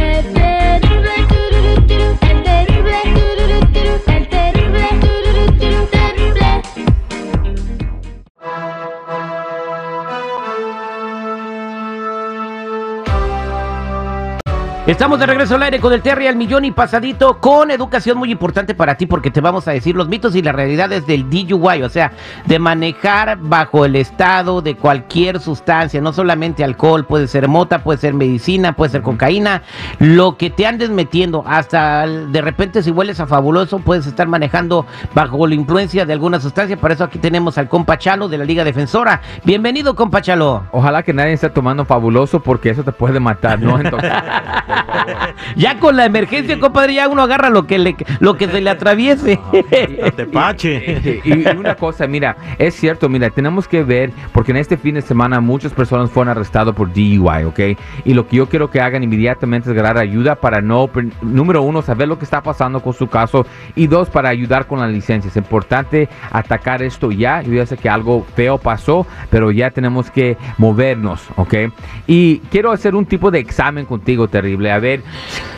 And then, and then, and then, and and then, and then, and then, and Estamos de regreso al aire con el Terry al millón y pasadito con educación muy importante para ti porque te vamos a decir los mitos y las realidades del DUI, o sea, de manejar bajo el estado de cualquier sustancia, no solamente alcohol, puede ser mota, puede ser medicina, puede ser cocaína, lo que te andes metiendo, hasta de repente si hueles a fabuloso puedes estar manejando bajo la influencia de alguna sustancia, por eso aquí tenemos al compa Chalo de la Liga Defensora. Bienvenido, compa Chalo. Ojalá que nadie esté tomando fabuloso porque eso te puede matar, ¿no? Entonces, Ya con la emergencia, compadre, ya uno agarra lo que le, lo que se le atraviese. Tepache. Y, y una cosa, mira, es cierto, mira, tenemos que ver, porque en este fin de semana muchas personas fueron arrestadas por DUI, ¿ok? Y lo que yo quiero que hagan inmediatamente es agarrar ayuda para no, número uno, saber lo que está pasando con su caso y dos, para ayudar con la licencia. Es importante atacar esto ya. Yo ya sé que algo feo pasó, pero ya tenemos que movernos, ¿ok? Y quiero hacer un tipo de examen contigo, terrible, a ver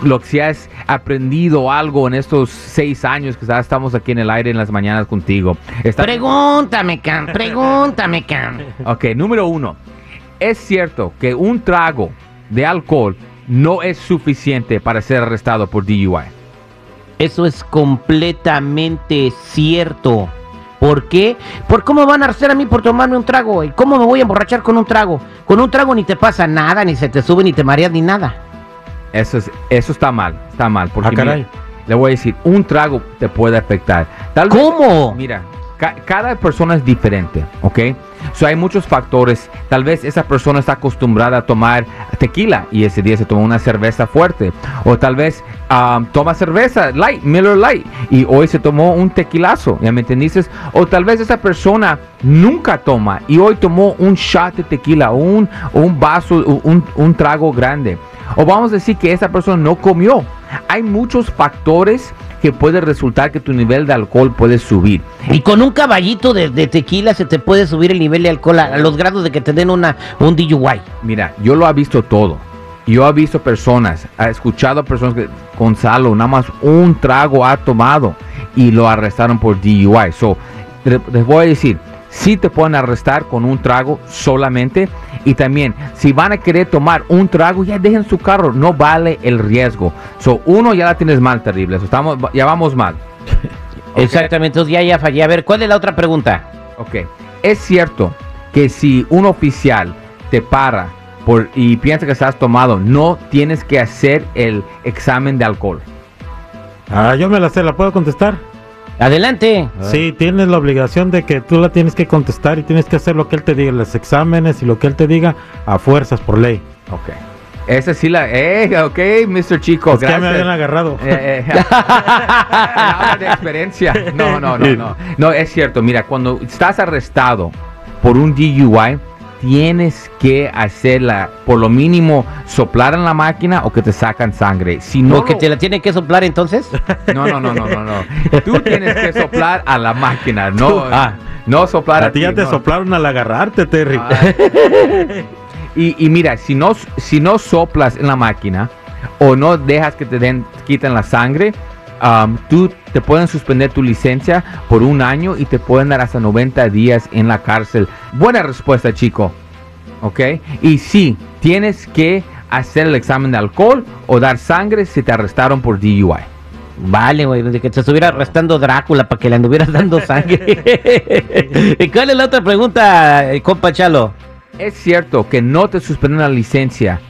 lo que si has aprendido algo en estos seis años que estamos aquí en el aire en las mañanas contigo. Está- Pregúntame, Cam, pregúntame, Cam. Ok, número uno. Es cierto que un trago de alcohol no es suficiente para ser arrestado por DUI. Eso es completamente cierto. ¿Por qué? ¿Por cómo van a arrestar a mí por tomarme un trago? güey? ¿Cómo me voy a emborrachar con un trago? Con un trago ni te pasa nada, ni se te sube, ni te mareas, ni nada. Eso, es, eso está mal, está mal. Porque Ah, caray. mira, le voy a decir, un trago te puede afectar. Tal vez- ¿Cómo? Mira, ca- cada persona es diferente, ¿ok? So, hay muchos factores. Tal vez esa persona está acostumbrada a tomar tequila y ese día se toma una cerveza fuerte. O tal vez um, toma cerveza light, Miller Light, y hoy se tomó un tequilazo, ¿ya me entendiste? O tal vez esa persona nunca toma y hoy tomó un shot de tequila, un, un vaso, un, un trago grande. O vamos a decir que esa persona no comió. Hay muchos factores que puede resultar que tu nivel de alcohol puede subir. Y con un caballito de, de tequila se te puede subir el nivel de alcohol a, a los grados de que te den una, un DUI. Mira, yo lo he visto todo. Yo he visto personas, he escuchado a personas que Gonzalo nada más un trago ha tomado y lo arrestaron por DUI. So, le- les voy a decir, si te pueden arrestar con un trago solamente y también si van a querer tomar un trago ya dejen su carro, no vale el riesgo. So, uno ya la tienes mal terrible, so, estamos, ya vamos mal. Exactamente, entonces ya, ya fallé. A ver, ¿cuál es la otra pregunta? Ok, es cierto que si un oficial te para por, y piensa que estás tomado, no tienes que hacer el examen de alcohol. Ah, yo me la sé, ¿la puedo contestar? Adelante. Sí, tienes la obligación de que tú la tienes que contestar y tienes que hacer lo que él te diga, los exámenes y lo que él te diga a fuerzas por ley. Ok. Esa sí la... Eh, ok, Mr. Chico, Es que ya me habían agarrado. Eh, eh, habla de experiencia. No, no, no, no. No, es cierto. Mira, cuando estás arrestado por un DUI, tienes que hacerla, por lo mínimo, soplar en la máquina o que te sacan sangre. Si no, ¿O que lo- te la tiene que soplar entonces? no, no, no, no, no, no. Tú tienes que soplar a la máquina, no, Ah. no soplar A ti ya te no. soplaron al agarrarte, Terry. Ah. Y, y mira, si no, si no soplas en la máquina o no dejas que te den, quiten la sangre, um, tú te pueden suspender tu licencia por un año y te pueden dar hasta 90 días en la cárcel. Buena respuesta, chico. ¿Ok? Y sí, tienes que hacer el examen de alcohol o dar sangre si te arrestaron por DUI. Vale, güey, de que te estuviera arrestando Drácula para que le anduvieras dando sangre. ¿Y cuál es la otra pregunta, compa Chalo? Es cierto que no te suspenden la licencia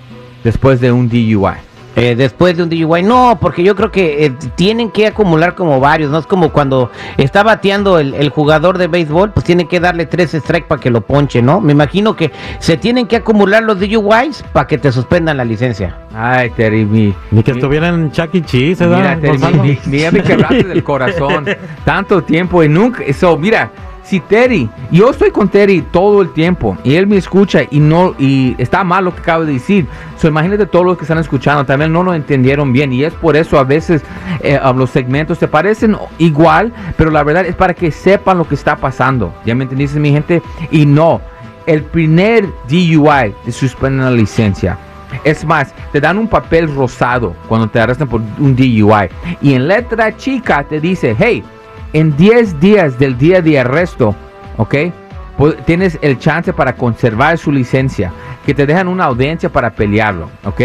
después de un DUI. Eh, después de un DUI. No, porque yo creo que eh, tienen que acumular como varios, ¿no? Es como cuando está bateando el, el jugador de béisbol, pues tiene que darle tres strikes para que lo ponche, ¿no? Me imagino que se tienen que acumular los DUIs para que te suspendan la licencia. Ay, Terry, mi. Ni que mi- estuvieran en Chuck E. Cheese, ¿verdad, Mira, Terry, mi- mi- mira, me quebraste del corazón. Tanto tiempo y nunca. Eso, mira, si Terry, yo estoy con Terry todo el tiempo y él me escucha y no y está mal lo que acabo de decir. So, imagínate todos los que están escuchando también no lo entendieron bien y es por eso a veces eh, los segmentos se parecen igual, pero la verdad es para que sepan lo que está pasando. ¿Ya me entendiste, mi gente? Y no, el primer DUI te suspenden la licencia. Es más, te dan un papel rosado cuando te arrestan por un DUI. Y en letra chica te dice, hey, en 10 días del día de arresto, ¿ok? Tienes el chance para conservar su licencia, que te dejan una audiencia para pelearlo, ¿ok?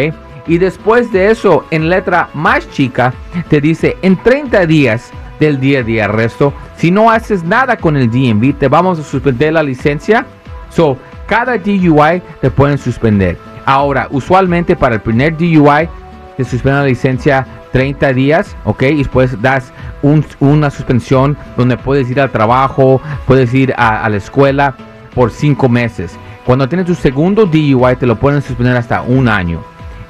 Y después de eso, en letra más chica, te dice, en 30 días del día de arresto, si no haces nada con el DMV, te vamos a suspender la licencia. So, cada DUI te pueden suspender. Ahora, usualmente para el primer DUI te suspenden la licencia 30 días, ¿ok? Y después das un- una suspensión donde puedes ir al trabajo, puedes ir a, a la escuela por 5 meses. Cuando tienes tu segundo DUI te lo pueden suspender hasta un año.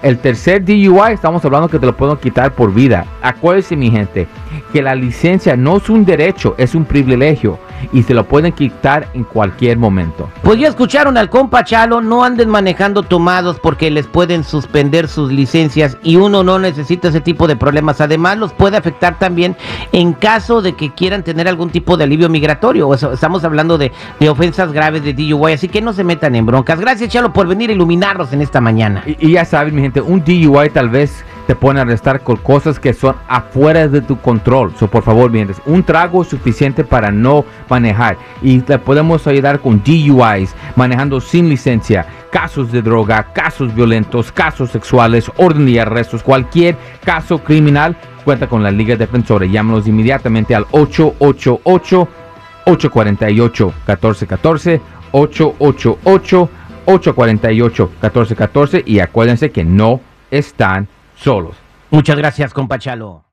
El tercer DUI estamos hablando que te lo pueden quitar por vida. Acuérdense mi gente que la licencia no es un derecho, es un privilegio y se lo pueden quitar en cualquier momento. Pues ya escucharon al compa Chalo, no anden manejando tomados porque les pueden suspender sus licencias y uno no necesita ese tipo de problemas. Además, los puede afectar también en caso de que quieran tener algún tipo de alivio migratorio. Estamos hablando de, de ofensas graves de DUI, así que no se metan en broncas. Gracias, Chalo, por venir a iluminarnos en esta mañana. Y, y ya saben, mi gente, un DUI tal vez te pueden arrestar con cosas que son afuera de tu control. So, por favor, mi gente, un trago suficiente para no manejar. Y te podemos ayudar con DUIs, manejando sin licencia, casos de droga, casos violentos, casos sexuales, orden de arrestos, cualquier caso criminal. Cuenta con la Liga Defensora. Llámanos inmediatamente al 888 848 1414 888 848 1414 y acuérdense que no están solos. Muchas gracias, compa Chalo.